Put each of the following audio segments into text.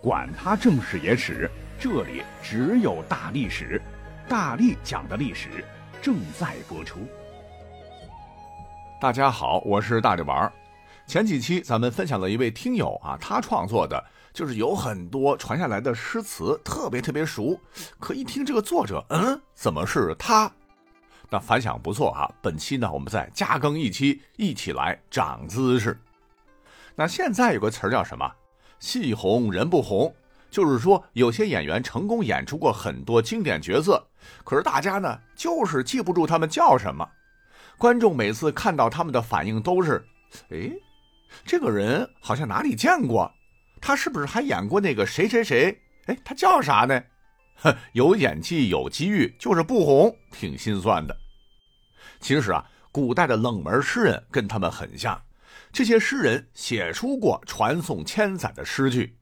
管他正史野史，这里只有大历史，大力讲的历史正在播出。大家好，我是大力丸儿。前几期咱们分享了一位听友啊，他创作的就是有很多传下来的诗词，特别特别熟。可一听这个作者，嗯，怎么是他？那反响不错啊。本期呢，我们再加更一期，一起来长姿势。那现在有个词儿叫什么？戏红人不红，就是说有些演员成功演出过很多经典角色，可是大家呢就是记不住他们叫什么。观众每次看到他们的反应都是：哎，这个人好像哪里见过，他是不是还演过那个谁谁谁？哎，他叫啥呢？有演技有机遇，就是不红，挺心酸的。其实啊，古代的冷门诗人跟他们很像。这些诗人写出过传颂千载的诗句，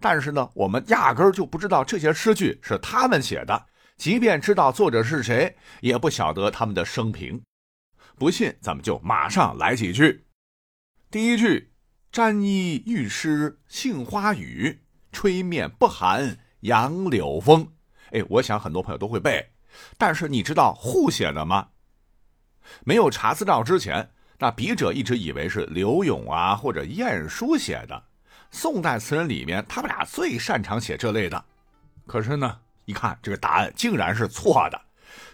但是呢，我们压根儿就不知道这些诗句是他们写的，即便知道作者是谁，也不晓得他们的生平。不信，咱们就马上来几句。第一句：“沾衣欲湿杏花雨，吹面不寒杨柳风。”哎，我想很多朋友都会背，但是你知道互写的吗？没有查资料之前。那笔者一直以为是柳永啊或者晏殊写的，宋代词人里面他们俩最擅长写这类的。可是呢，一看这个答案竟然是错的。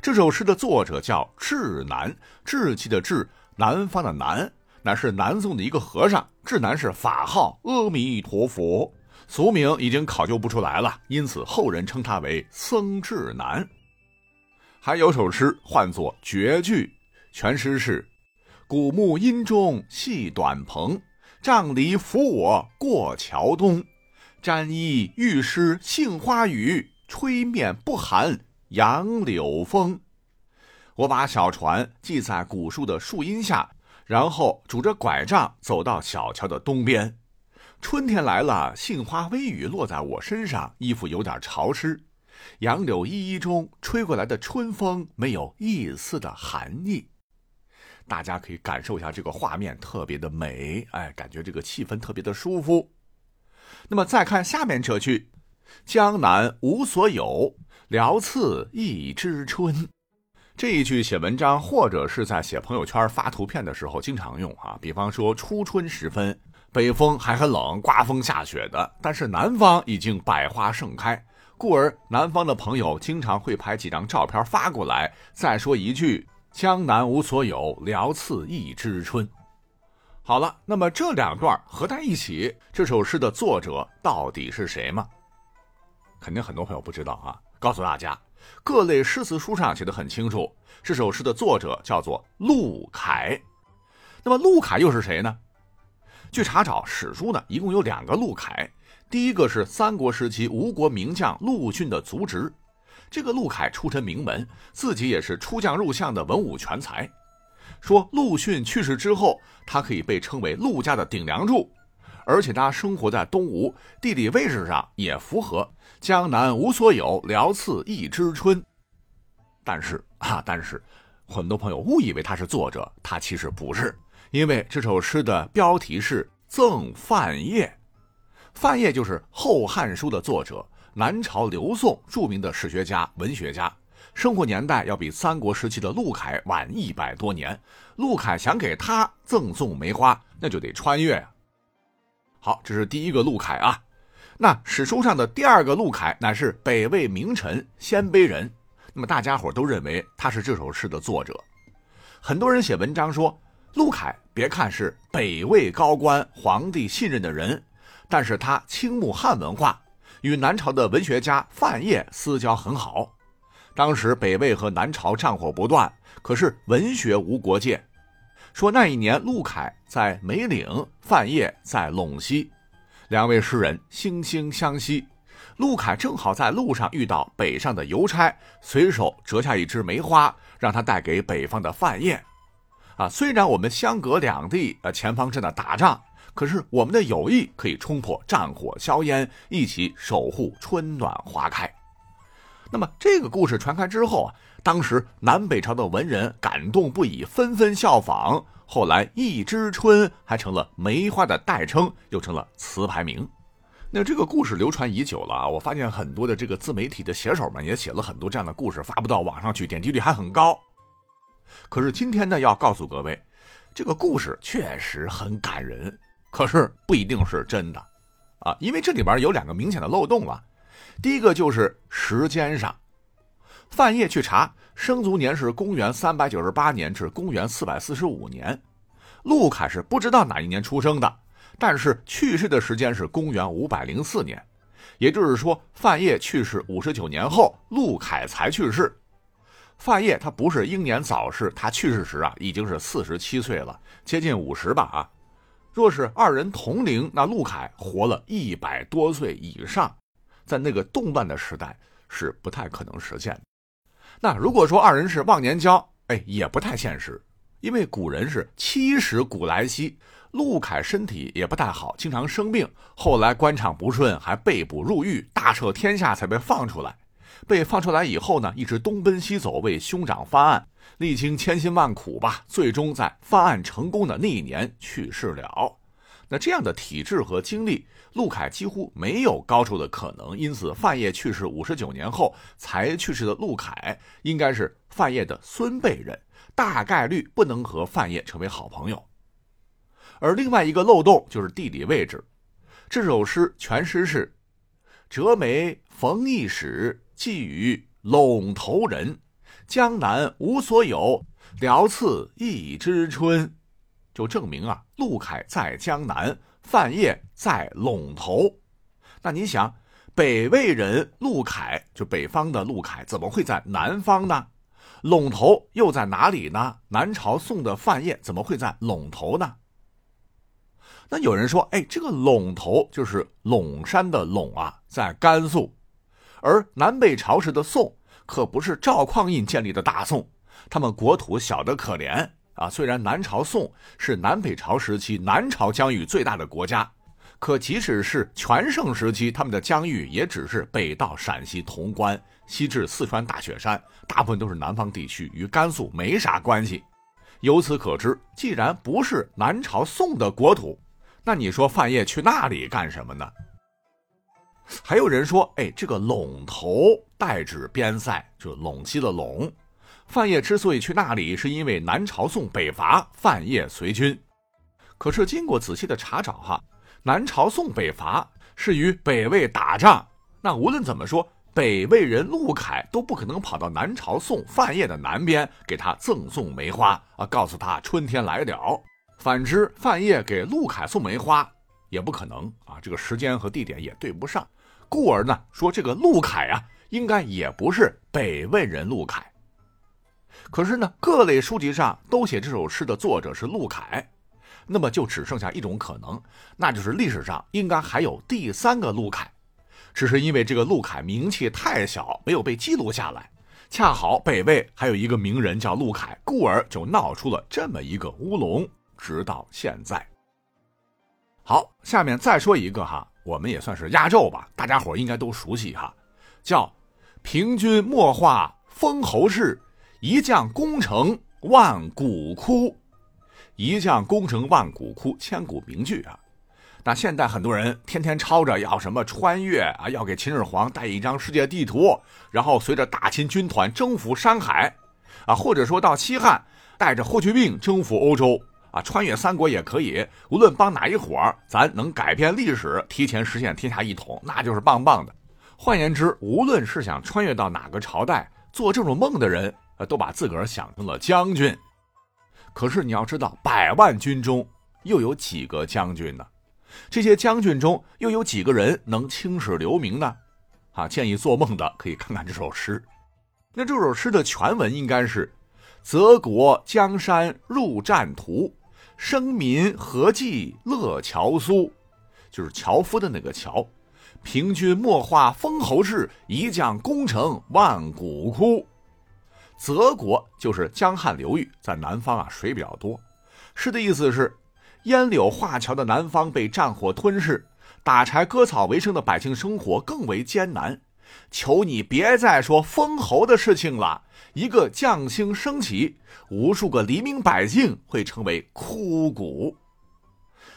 这首诗的作者叫智南，志气的志，南方的南，乃是南宋的一个和尚。智南是法号阿弥陀佛，俗名已经考究不出来了，因此后人称他为僧智南。还有首诗唤作绝句，全诗是。古木阴中系短篷，杖藜扶我过桥东。沾衣欲湿杏花雨，吹面不寒杨柳风。我把小船系在古树的树荫下，然后拄着拐杖走到小桥的东边。春天来了，杏花微雨落在我身上，衣服有点潮湿。杨柳依依中吹过来的春风，没有一丝的寒意。大家可以感受一下这个画面，特别的美，哎，感觉这个气氛特别的舒服。那么再看下面这句：“江南无所有，聊次一枝春。”这一句写文章或者是在写朋友圈发图片的时候经常用啊。比方说初春时分，北风还很冷，刮风下雪的，但是南方已经百花盛开，故而南方的朋友经常会拍几张照片发过来，再说一句。江南无所有，聊次一枝春。好了，那么这两段合在一起，这首诗的作者到底是谁吗？肯定很多朋友不知道啊。告诉大家，各类诗词书上写的很清楚，这首诗的作者叫做陆凯。那么陆凯又是谁呢？据查找史书呢，一共有两个陆凯。第一个是三国时期吴国名将陆逊的族侄。这个陆凯出身名门，自己也是出将入相的文武全才。说陆逊去世之后，他可以被称为陆家的顶梁柱，而且他生活在东吴，地理位置上也符合“江南无所有，聊次一枝春”。但是啊，但是很多朋友误以为他是作者，他其实不是，因为这首诗的标题是《赠范晔》，范晔就是《后汉书》的作者。南朝刘宋著名的史学家、文学家，生活年代要比三国时期的陆凯晚一百多年。陆凯想给他赠送梅花，那就得穿越呀。好，这是第一个陆凯啊。那史书上的第二个陆凯乃是北魏名臣鲜卑人，那么大家伙都认为他是这首诗的作者。很多人写文章说，陆凯别看是北魏高官、皇帝信任的人，但是他倾慕汉文化。与南朝的文学家范晔私交很好，当时北魏和南朝战火不断，可是文学无国界。说那一年陆凯在梅岭，范晔在陇西，两位诗人惺惺相惜。陆凯正好在路上遇到北上的邮差，随手折下一枝梅花，让他带给北方的范晔。啊，虽然我们相隔两地，呃，前方正在打仗。可是我们的友谊可以冲破战火硝烟，一起守护春暖花开。那么这个故事传开之后啊，当时南北朝的文人感动不已，纷纷效仿。后来一枝春还成了梅花的代称，又成了词牌名。那这个故事流传已久了啊，我发现很多的这个自媒体的写手们也写了很多这样的故事，发布到网上去，点击率还很高。可是今天呢，要告诉各位，这个故事确实很感人，可是不一定是真的啊，因为这里边有两个明显的漏洞啊。第一个就是时间上，范晔去查，生卒年是公元三百九十八年至公元四百四十五年，陆凯是不知道哪一年出生的，但是去世的时间是公元五百零四年，也就是说，范晔去世五十九年后，陆凯才去世。范晔他不是英年早逝，他去世时啊已经是四十七岁了，接近五十吧啊。若是二人同龄，那陆凯活了一百多岁以上。在那个动乱的时代是不太可能实现的。那如果说二人是忘年交，哎，也不太现实，因为古人是七十古来稀，陆凯身体也不太好，经常生病，后来官场不顺，还被捕入狱，大赦天下才被放出来。被放出来以后呢，一直东奔西走为兄长翻案，历经千辛万苦吧，最终在翻案成功的那一年去世了。那这样的体质和经历，陆凯几乎没有高寿的可能，因此范晔去世五十九年后才去世的陆凯，应该是范晔的孙辈人，大概率不能和范晔成为好朋友。而另外一个漏洞就是地理位置，这首诗全诗是：“折梅逢驿使，寄与陇头人。江南无所有，聊次一枝春。”就证明啊，陆凯在江南，范晔在陇头。那你想，北魏人陆凯，就北方的陆凯，怎么会在南方呢？陇头又在哪里呢？南朝宋的范晔怎么会在陇头呢？那有人说，哎，这个陇头就是陇山的陇啊，在甘肃。而南北朝时的宋，可不是赵匡胤建立的大宋，他们国土小得可怜。啊，虽然南朝宋是南北朝时期南朝疆域最大的国家，可即使是全盛时期，他们的疆域也只是北到陕西潼关，西至四川大雪山，大部分都是南方地区，与甘肃没啥关系。由此可知，既然不是南朝宋的国土，那你说范晔去那里干什么呢？还有人说，哎，这个陇头代指边塞，就陇西的陇。范晔之所以去那里，是因为南朝宋北伐，范晔随军。可是经过仔细的查找，哈，南朝宋北伐是与北魏打仗。那无论怎么说，北魏人陆凯都不可能跑到南朝宋范晔的南边给他赠送梅花啊，告诉他春天来了。反之，范晔给陆凯送梅花也不可能啊，这个时间和地点也对不上。故而呢，说这个陆凯啊，应该也不是北魏人陆凯。可是呢，各类书籍上都写这首诗的作者是陆凯，那么就只剩下一种可能，那就是历史上应该还有第三个陆凯，只是因为这个陆凯名气太小，没有被记录下来。恰好北魏还有一个名人叫陆凯，故而就闹出了这么一个乌龙，直到现在。好，下面再说一个哈，我们也算是压轴吧，大家伙应该都熟悉哈，叫“平君莫话封侯事”。一将功成万骨枯，一将功成万骨枯，千古名句啊！那现在很多人天天吵着要什么穿越啊，要给秦始皇带一张世界地图，然后随着大秦军团征服山海，啊，或者说到西汉带着霍去病征服欧洲啊，穿越三国也可以。无论帮哪一伙儿咱能改变历史，提前实现天下一统，那就是棒棒的。换言之，无论是想穿越到哪个朝代，做这种梦的人。呃都把自个儿想成了将军，可是你要知道，百万军中又有几个将军呢？这些将军中又有几个人能青史留名呢？啊，建议做梦的可以看看这首诗。那这首诗的全文应该是：“泽国江山入战图，生民何计乐樵苏？”就是樵夫的那个樵。平君莫话封侯事，一将功成万骨枯。泽国就是江汉流域，在南方啊，水比较多。诗的意思是，烟柳画桥的南方被战火吞噬，打柴割草为生的百姓生活更为艰难。求你别再说封侯的事情了。一个将星升起，无数个黎民百姓会成为枯骨。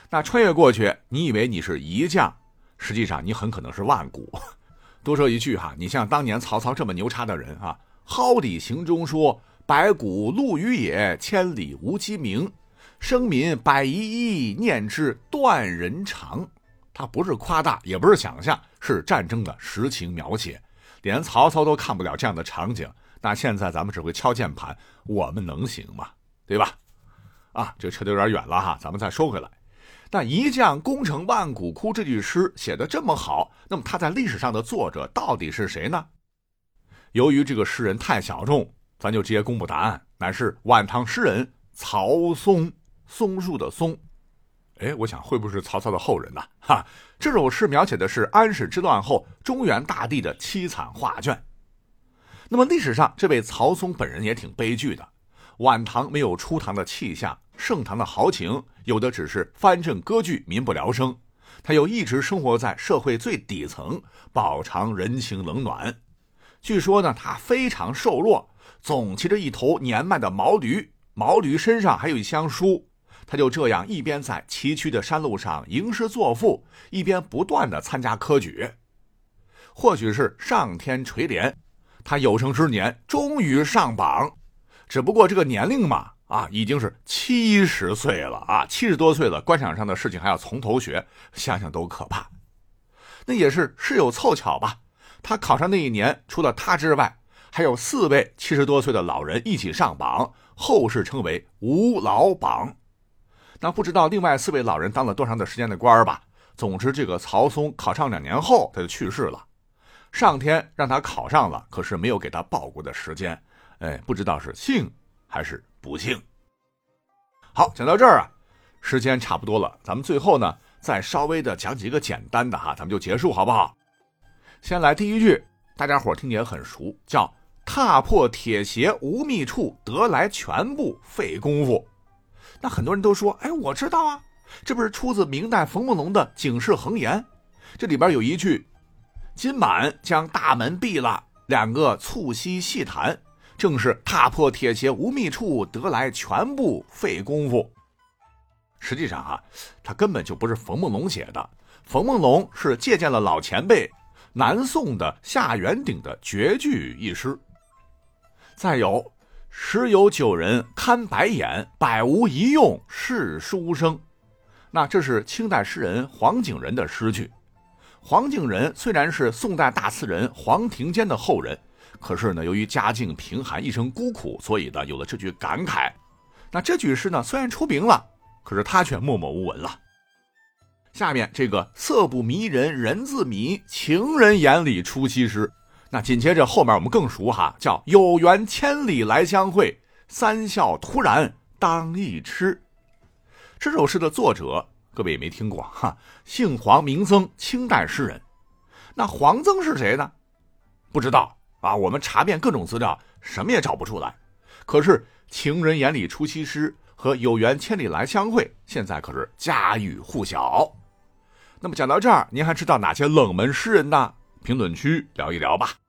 那穿越过去，你以为你是一将，实际上你很可能是万古。多说一句哈，你像当年曹操这么牛叉的人啊，蒿里行中说：“百谷陆于野，千里无鸡鸣。生民百一一，念之断人肠。”他不是夸大，也不是想象，是战争的实情描写。连曹操都看不了这样的场景，那现在咱们只会敲键盘，我们能行吗？对吧？啊，这扯得有点远了哈，咱们再说回来。那“一将功成万骨枯”这句诗写的这么好，那么他在历史上的作者到底是谁呢？由于这个诗人太小众，咱就直接公布答案，乃是晚唐诗人曹嵩，松树的松。哎，我想会不会是曹操的后人呢？哈，这首诗描写的是安史之乱后中原大地的凄惨画卷。那么历史上这位曹嵩本人也挺悲剧的，晚唐没有初唐的气象。盛唐的豪情，有的只是藩镇割据，民不聊生；他又一直生活在社会最底层，饱尝人情冷暖。据说呢，他非常瘦弱，总骑着一头年迈的毛驴，毛驴身上还有一箱书。他就这样一边在崎岖的山路上吟诗作赋，一边不断的参加科举。或许是上天垂怜，他有生之年终于上榜。只不过这个年龄嘛。啊，已经是七十岁了啊，七十多岁了，官场上的事情还要从头学，想想都可怕。那也是事有凑巧吧，他考上那一年，除了他之外，还有四位七十多岁的老人一起上榜，后世称为“吴老榜”。那不知道另外四位老人当了多长的时间的官儿吧？总之，这个曹嵩考上两年后他就去世了，上天让他考上了，可是没有给他报国的时间。哎，不知道是幸还是。不幸。好，讲到这儿啊，时间差不多了，咱们最后呢，再稍微的讲几个简单的哈，咱们就结束好不好？先来第一句，大家伙听起来很熟，叫“踏破铁鞋无觅处，得来全不费功夫”。那很多人都说，哎，我知道啊，这不是出自明代冯梦龙的《警世恒言》，这里边有一句：“今晚将大门闭了，两个促膝细谈。”正是踏破铁鞋无觅处，得来全不费功夫。实际上啊，他根本就不是冯梦龙写的，冯梦龙是借鉴了老前辈南宋的夏元鼎的绝句一诗。再有，十有九人看白眼，百无一用是书生。那这是清代诗人黄景仁的诗句。黄景仁虽然是宋代大词人黄庭坚的后人。可是呢，由于家境贫寒，一生孤苦，所以呢，有了这句感慨。那这句诗呢，虽然出名了，可是他却默默无闻了。下面这个“色不迷人人自迷，情人眼里出西施”，那紧接着后面我们更熟哈，叫“有缘千里来相会，三笑突然当一痴”。这首诗的作者，各位也没听过哈，姓黄，名曾，清代诗人。那黄曾是谁呢？不知道。啊，我们查遍各种资料，什么也找不出来。可是“情人眼里出西施”和“有缘千里来相会”现在可是家喻户晓。那么讲到这儿，您还知道哪些冷门诗人呢？评论区聊一聊吧。